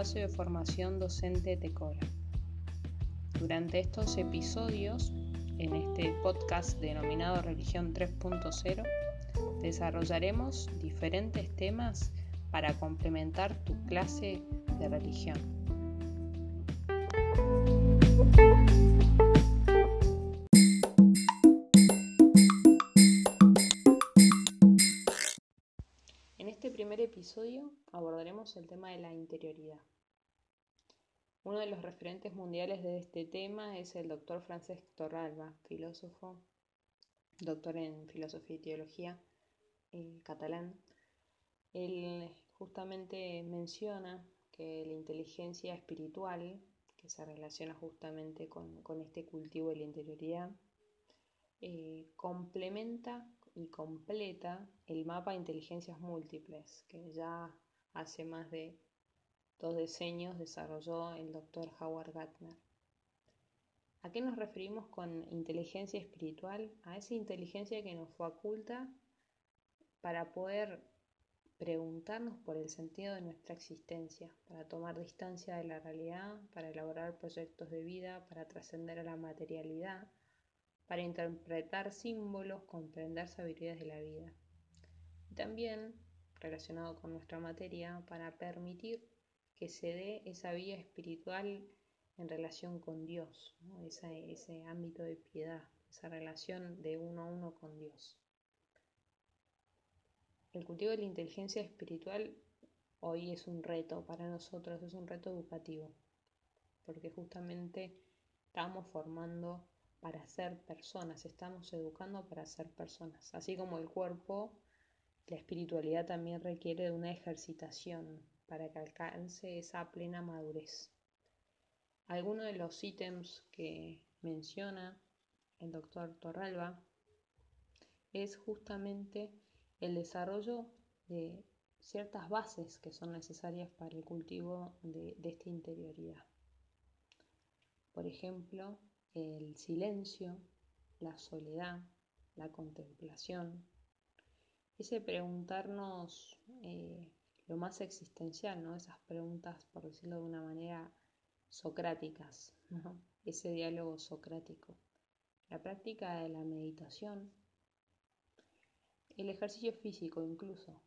de formación docente Tecora. Durante estos episodios, en este podcast denominado Religión 3.0, desarrollaremos diferentes temas para complementar tu clase de religión. En este primer episodio abordaremos el tema de la interioridad. Uno de los referentes mundiales de este tema es el doctor Francesc Torralba, filósofo, doctor en filosofía y teología eh, catalán. Él justamente menciona que la inteligencia espiritual, que se relaciona justamente con, este cultivo de la interioridad, eh, complementa y completa el mapa de inteligencias múltiples que ya hace más de dos decenios desarrolló el doctor Howard Gardner. ¿A qué nos referimos con inteligencia espiritual? A esa inteligencia que nos faculta para poder preguntarnos por el sentido de nuestra existencia, para tomar distancia de la realidad, para elaborar proyectos de vida, para trascender a la materialidad, para interpretar símbolos, comprender sabidurías de la vida. Y también, relacionado con nuestra materia, para permitir que se dé esa vía espiritual en relación con Dios, ese, ese ámbito de piedad, esa relación de uno a uno con Dios. El cultivo de la inteligencia espiritual hoy es un reto para nosotros, es un reto educativo, porque justamente estamos formando para ser personas, estamos educando para ser personas. Así como el cuerpo, la espiritualidad también requiere de una ejercitación para que alcance esa plena madurez. Algunos de los ítems que menciona el doctor Torralba es justamente el desarrollo de ciertas bases que son necesarias para el cultivo de, esta interioridad. Por ejemplo, el silencio, la soledad, la contemplación, ese preguntarnos eh, lo más existencial, ¿no? esas preguntas, por decirlo de una manera, socráticas, ese diálogo socrático. La práctica de la meditación el ejercicio físico incluso.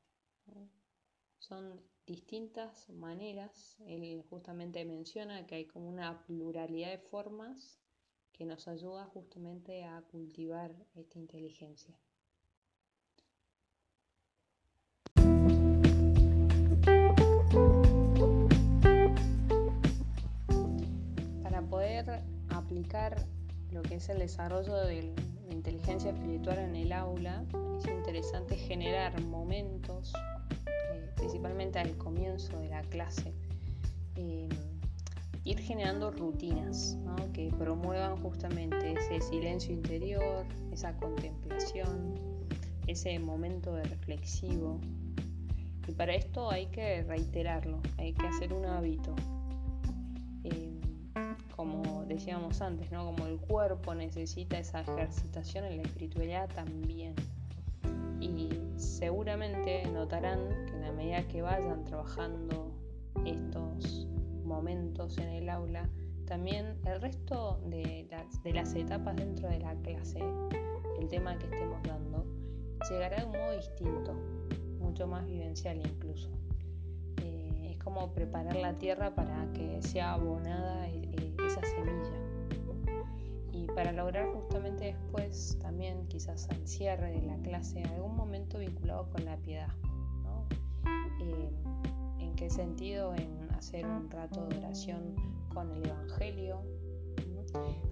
Son distintas maneras, él justamente menciona que hay como una pluralidad de formas que nos ayuda justamente a cultivar esta inteligencia. Para poder aplicar lo que es el desarrollo de la inteligencia espiritual en el aula, es interesante generar momentos, eh, principalmente al comienzo de la clase, eh, ir generando rutinas que promuevan justamente ese silencio interior, esa contemplación, ese momento de reflexivo. Y para esto hay que reiterarlo, hay que hacer un hábito. Eh, como decíamos antes, ¿no? Como el cuerpo necesita esa ejercitación, en la espiritualidad también. Y seguramente notarán que en la medida que vayan trabajando estos momentos en el aula, también el resto de las, etapas dentro de la clase, el tema que estemos dando, llegará de un modo distinto, mucho más vivencial incluso. Eh, es como preparar la tierra para que sea abonada esa semilla. Y para lograr justamente después también quizás al cierre de la clase algún momento vinculado con la piedad. Eh, ¿En qué sentido? En hacer un rato de oración con el Evangelio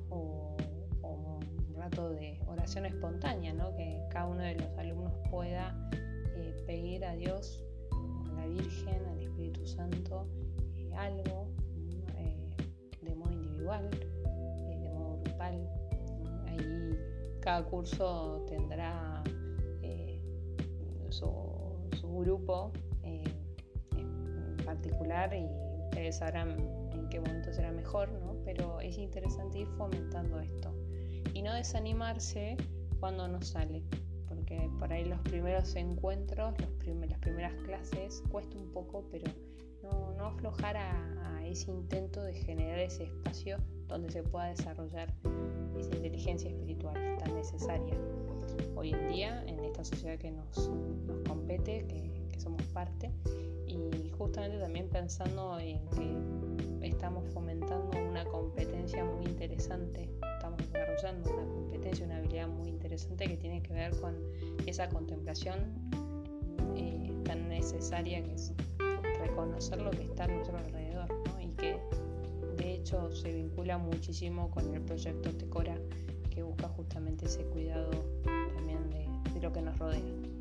o, un rato de oración espontánea, ¿no? que cada uno de los alumnos pueda eh, pedir a Dios, a la Virgen, al Espíritu Santo, eh, algo eh, de modo grupal. Ahí cada curso tendrá eh, su, grupo particular y ustedes sabrán en qué momento será mejor, ¿no? pero es interesante ir fomentando esto y no desanimarse cuando no sale, porque por ahí los primeros encuentros, los las primeras clases cuesta un poco, pero no, no aflojar a, a ese intento de generar ese espacio donde se pueda desarrollar esa inteligencia espiritual tan necesaria hoy en día en esta sociedad que nos, nos compete, que, que, somos parte, y justamente también pensando en que estamos fomentando una competencia muy interesante, estamos desarrollando una competencia, una habilidad muy interesante que tiene que ver con esa contemplación eh, tan necesaria que es reconocer lo que está a nuestro alrededor ¿no? y que de hecho se vincula muchísimo con el proyecto Tecora que busca justamente ese cuidado también de, de lo que nos rodea.